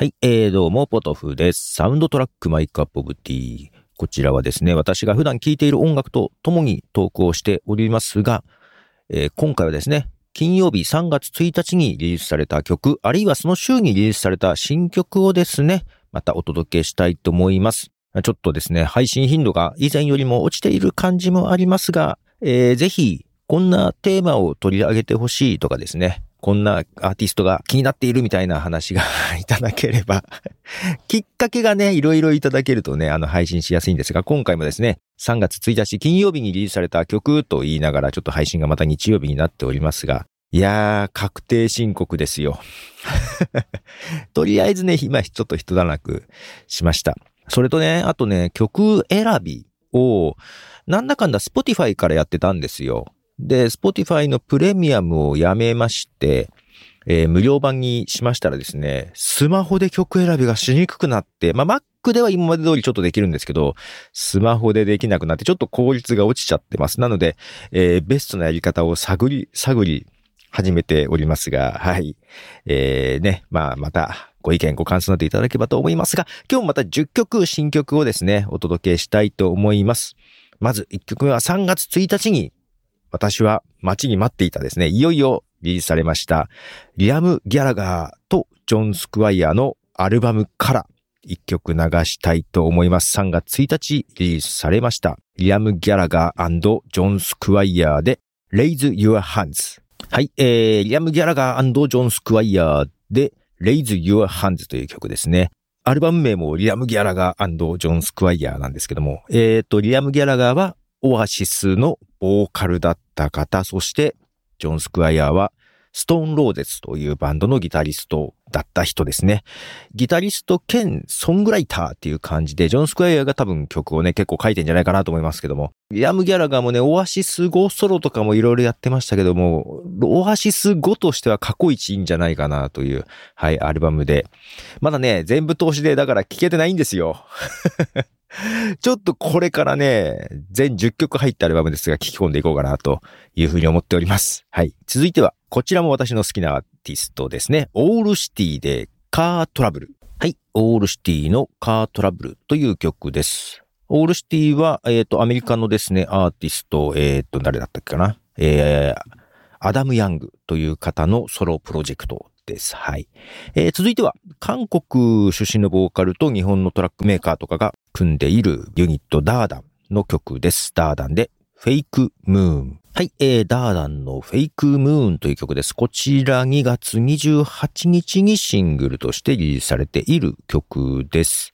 はい、えー、どうも、ポトフです。 Soundtrack My Cup of Tea。こちらはですね、私が普段聴いている音楽と共にトークをしておりますが、えー今回はですね、金曜日3月1日にリリースされた曲、あるいはその週にリリースされた新曲をですね、またお届けしたいと思います。ちょっとですね、配信頻度が以前よりも落ちている感じもありますが、えーぜひ、こんなテーマを取り上げてほしいとかですね、こんなアーティストが気になっているみたいな話が いただければ、きっかけがね、いろいろいただけるとね、あの、配信しやすいんですが、今回もですね、3月1日金曜日にリリースされた曲と言いながら、ちょっと配信がまた日曜日になっておりますが、いやー、確定申告ですよ。とりあえずね、今ちょっと一段落しました。それとね、あとね、曲選びを、なんだかんだ Spotify からやってたんですよ。で、Spotify のプレミアムをやめまして、えー無料版にしましたらですね、スマホで曲選びがしにくくなって、まあ、Mac では今まで通りちょっとできるんですけど、スマホでできなくなって、ちょっと効率が落ちちゃってます。なので、えーベストなやり方を探り、探り、始めておりますが、はい。えー、ね、まあ、また、ご意見、ご感想などいただければと思いますが、今日また10曲、新曲をですね、お届けしたいと思います。まず1曲目は3月1日に、私は待ちに待っていたですね、いよいよリリースされました、リアム・ギャラガーとジョン・スクワイヤーのアルバムから1曲流したいと思います。3月1日リリースされました、リアム・ギャラガージョン・スクワイヤーで Raise Your Hands。はい、えー、リアム・ギャラガージョン・スクワイヤーで Raise Your Hands という曲ですね。アルバム名もリアム・ギャラガージョン・スクワイヤーなんですけども、えーと、リアム・ギャラガーはオアシスのボーカルだった方、そしてジョン・スクワイヤーはストーン・ローゼスというバンドのギタリストだった人ですね。ギタリスト兼ソングライターっていう感じで、ジョン・スクワイヤーが多分曲をね、結構書いてんじゃないかなと思いますけども、リアム・ギャラガーもね、オアシス5ソロとかもいろいろやってましたけども、オアシス5としては過去一いいんじゃないかなという、はい、アルバムで。まだね、全部通しで、だから聴けてないんですよ。ちょっとこれからね、全10曲入ったアルバムですが、聴き込んでいこうかなというふうに思っております。はい。続いては、こちらも私の好きなアーティストですね。オールシティでカートラブル。はい。オールシティのカートラブルという曲です。オールシティは、えっ、と、アメリカのですね、アーティスト、えっ、と、誰だったっけかな。えー、アダム・ヤングという方のソロプロジェクトです。はい。えー続いては、韓国出身のボーカルと日本のトラックメーカーとかが組んでいるユニットダーダンの曲です。ダーダンで、フェイクムーン。はい、えー、ダーダンのフェイクムーンという曲です。こちら2月28日にシングルとしてリリースされている曲です。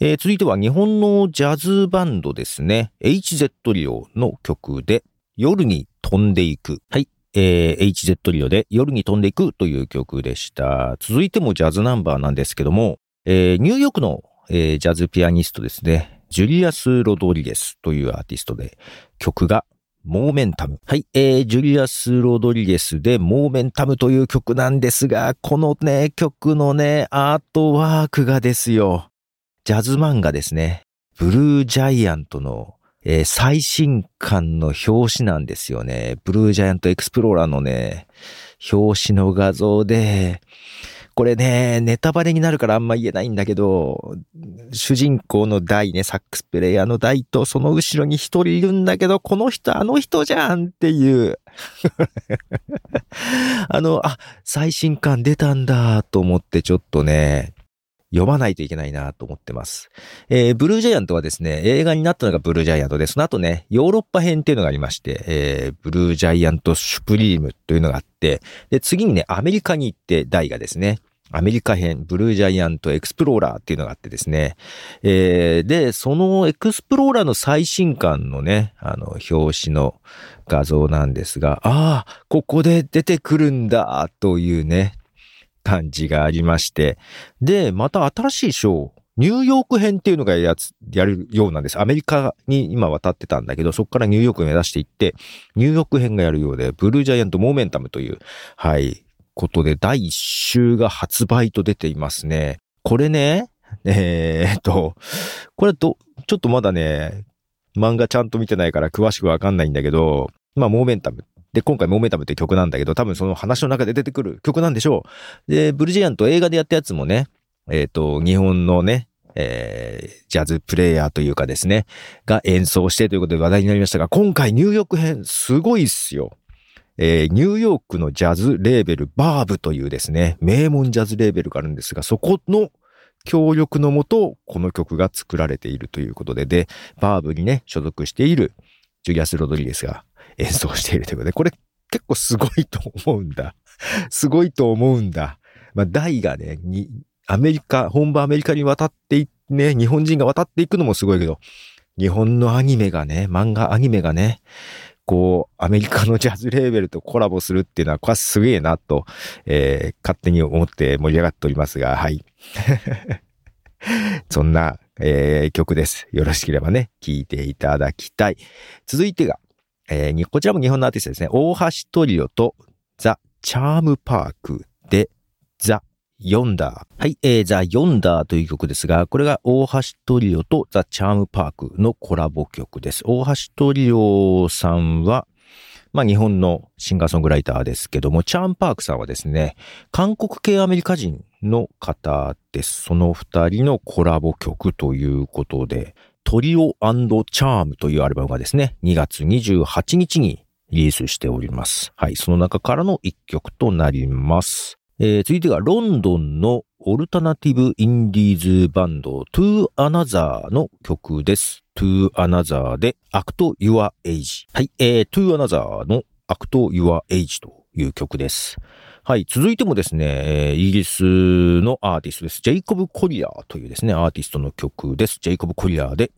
えー続いては日本のジャズバンドですね。HZ リオの曲で、夜に飛んでいく。はい。えー HZ リオで夜に飛んでいくという曲でした。続いてもジャズナンバーなんですけども、えーニューヨークの、えージャズピアニストですね。ジュリアス・ロドリゲスというアーティストで、曲が Momentum。はい、えー、ジュリアス・ロドリゲスで Momentum という曲なんですが、このね、曲のね、アートワークがですよ。ジャズ漫画ですね。 BLUE GIANT の、えー最新刊の表紙なんですよね。ブルージャイアントエクスプローラーのね、表紙の画像で、これね、ネタバレになるからあんま言えないんだけど、主人公のダイね、サックスプレイヤーのダイとその後ろに一人いるんだけど、この人あの人じゃんっていう。あの、あ、最新刊出たんだと思ってちょっとね、読まないといけないなと思ってます。えーブルージャイアントはですね、映画になったのがブルージャイアントで、その後ね、ヨーロッパ編っていうのがありまして、えーブルージャイアントシュプリームというのがあって、で、次にね、アメリカに行って、ダイがですね、アメリカ編、ブルージャイアントエクスプローラーっていうのがあってですね、えーで、そのエクスプローラーの最新刊のね、あの、表紙の画像なんですが、ああ、ここで出てくるんだ、というね、感じがありまして、で、また新しいショー、ニューヨーク編っていうのがやつ、やるようなんです。アメリカに今渡ってたんだけど、そこからニューヨーク目指していって、ニューヨーク編がやるようで、ブルージャイアントモーメンタムという、はい、ことで、第一週が発売と出ていますね。これね、えーっと、これど、ちょっとまだね、漫画ちゃんと見てないから詳しくわかんないんだけど、まあ、モーメンタム。で、今回モメタムって曲なんだけど、多分その話の中で出てくる曲なんでしょう。で、ブルジアント映画でやったやつもね、えっ、と、日本のね、えー、ジャズプレイヤーというかですね、が演奏してということで話題になりましたが、今回ニューヨーク編すごいっすよ。えー、ニューヨークのジャズレーベルバーブというですね、名門ジャズレーベルがあるんですが、そこの協力のもと、この曲が作られているということで、で、バーブにね、所属しているジュリアス・ロドリゲスが演奏しているということで、これ結構すごいと思うんだ。すごいと思うんだ。まあ、大がね、に、アメリカ、本場アメリカに渡っていね、日本人が渡っていくのもすごいけど、日本のアニメがね、漫画アニメがね、こう、アメリカのジャズレーベルとコラボするっていうのは、これはすげえなと、えー、勝手に思って盛り上がっておりますが、はい。そんな、えー、曲です。よろしければね、聴いていただきたい。続いてが、えー、こちらも日本のアーティストですね。大橋トリオとザ・チャームパークでザ・ヨンダー。はい、えー、ザ・ヨンダーという曲ですが、これが大橋トリオとザ・チャームパークのコラボ曲です。大橋トリオさんは、まあ日本のシンガーソングライターですけども、チャームパークさんはですね、韓国系アメリカ人の方です。その二人のコラボ曲ということで、トリオチャームというアルバムがですね、2月28日にリリースしております。はい、その中からの一曲となります。えー、続いてがロンドンのオルタナティブインディーズバンド To Another の曲です。To Another で Act Your Age。はい、えー、To Another の Act Your Age という曲です。はい。続いてもですね、イギリスのアーティストです。ジェイコブ・コリアーというですね、アーティストの曲です。ジェイコブ・コリアーで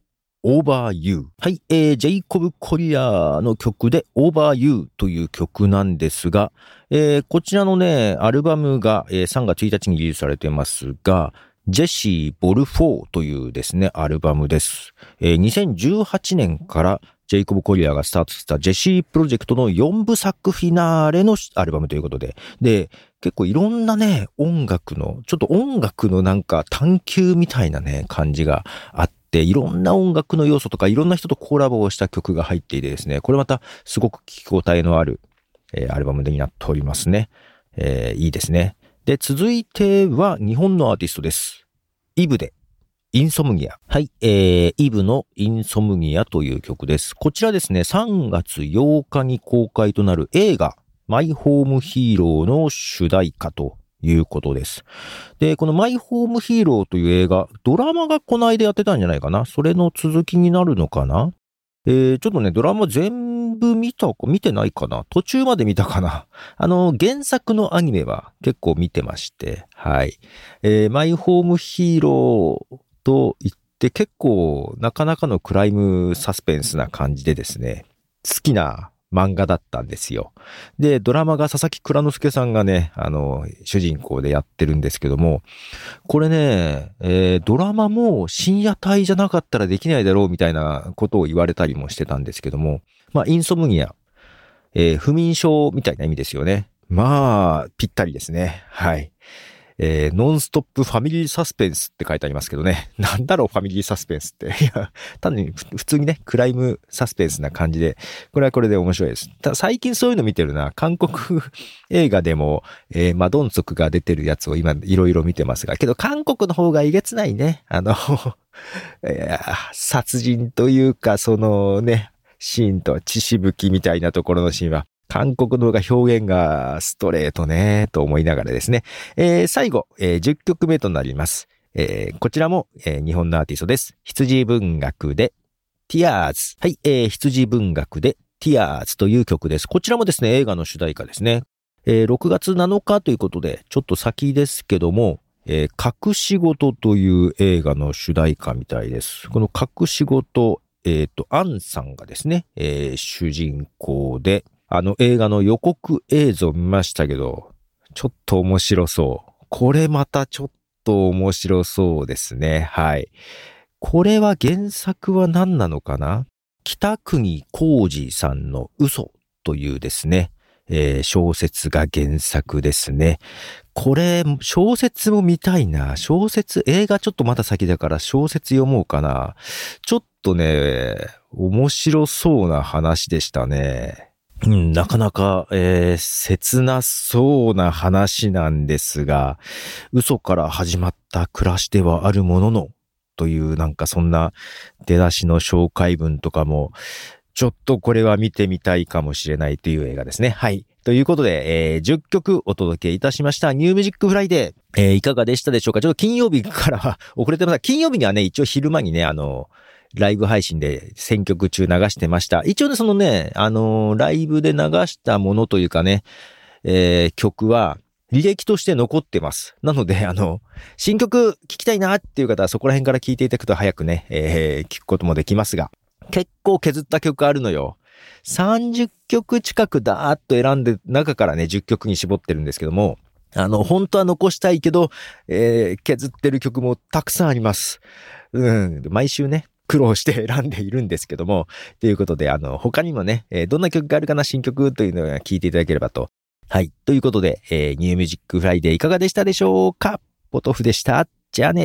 Over You。はい、えー、ジェイコブ・コリアの曲で Over You という曲なんですが、えー、こちらのね、アルバムが、えー、3月1日にリリースされてますが、 Djesse Vol. 4 というですね、アルバムです。えー、2018年からジェイコブ・コリアがスタートしたジェシープロジェクトの4部作フィナーレのアルバムということで、で、結構いろんなね、音楽の、ちょっと音楽のなんか探求みたいなね、感じがあって、いろんな音楽の要素とかいろんな人とコラボをした曲が入っていてですね、これまたすごく聞き応えのある、えー、アルバムになっておりますね。えー、いいですね。で、続いては日本のアーティストです。イブで、インソムニア。はい、えー、イブのインソムニアという曲です。こちらですね、3月8日に公開となる映画、マイホームヒーローの主題歌ということです。で、このマイホームヒーローという映画、ドラマがこの間やってたんじゃないかなそれの続きになるのかなえー、ちょっとね、ドラマ全部見たか、見てないかな途中まで見たかな あの、原作のアニメは結構見てまして、はい。えー、マイホームヒーローと言って結構なかなかのクライムサスペンスな感じでですね、好きな漫画だったんですよ。で、ドラマが佐々木蔵之介さんがね、あの、主人公でやってるんですけども、これね、えー、ドラマも深夜帯じゃなかったらできないだろうみたいなことを言われたりもしてたんですけども、まあ、インソムニア、えー、不眠症みたいな意味ですよね。まあ、ぴったりですね。はい。えー、ノンストップファミリーサスペンスって書いてありますけどね。なんだろう、ファミリーサスペンスって。いや、単に普通にね、クライムサスペンスな感じで、これはこれで面白いです。た最近そういうの見てるな。韓国 映画でも、えー、マドンソクが出てるやつを今いろいろ見てますが、けど韓国の方がえげつないね。あの 殺人というか、そのね、シーンと血しぶきみたいなところのシーンは、韓国のが表現がストレートね、と思いながらですね。えー、最後、えー、10曲目となります。えー、こちらも、えー、日本のアーティストです。羊文学で、ティアーズ。はい、えー、羊文学で、ティアーズという曲です。こちらもですね、映画の主題歌ですね。えー、6月7日ということで、ちょっと先ですけども、えー、隠し事という映画の主題歌みたいです。この隠し事、えっ、ー、と、アンさんがですね、えー、主人公で、あの映画の予告映像見ましたけど、ちょっと面白そう。これまたちょっと面白そうですね。はい。これは原作は何なのかな？北国浩二さんの嘘というですね、えー、小説が原作ですね。これ、小説も見たいな。小説、映画ちょっとまだ先だから小説読もうかな。ちょっとね、面白そうな話でしたね。うん、なかなか、えー、切なそうな話なんですが、嘘から始まった暮らしではあるものの、というなんかそんな出だしの紹介文とかも、ちょっとこれは見てみたいかもしれないという映画ですね。はい。ということで、えー、10曲お届けいたしました。 New Music Friday。えー、いかがでしたでしょうか？ちょっと金曜日からは遅れてました。金曜日にはね、一応昼間にね、あの、ライブ配信で選曲中流してました。一応ね、そのね、あのー、ライブで流したものというかね、えー、曲は、履歴として残ってます。なので、あの、新曲聴きたいなっていう方はそこら辺から聴いていただくと早くね、えー、聞くこともできますが、結構削った曲あるのよ。30曲近くだーっと選んで、中からね、10曲に絞ってるんですけども、あの、本当は残したいけど、えー、削ってる曲もたくさんあります。うん、毎週ね、苦労して選んでいるんですけども、ということで、あの、他にもね、えー、どんな曲があるかな、新曲というのを聞いていただければと。はい。ということで、えー、 New Music Friday いかがでしたでしょうか？ポトフでした。じゃあね。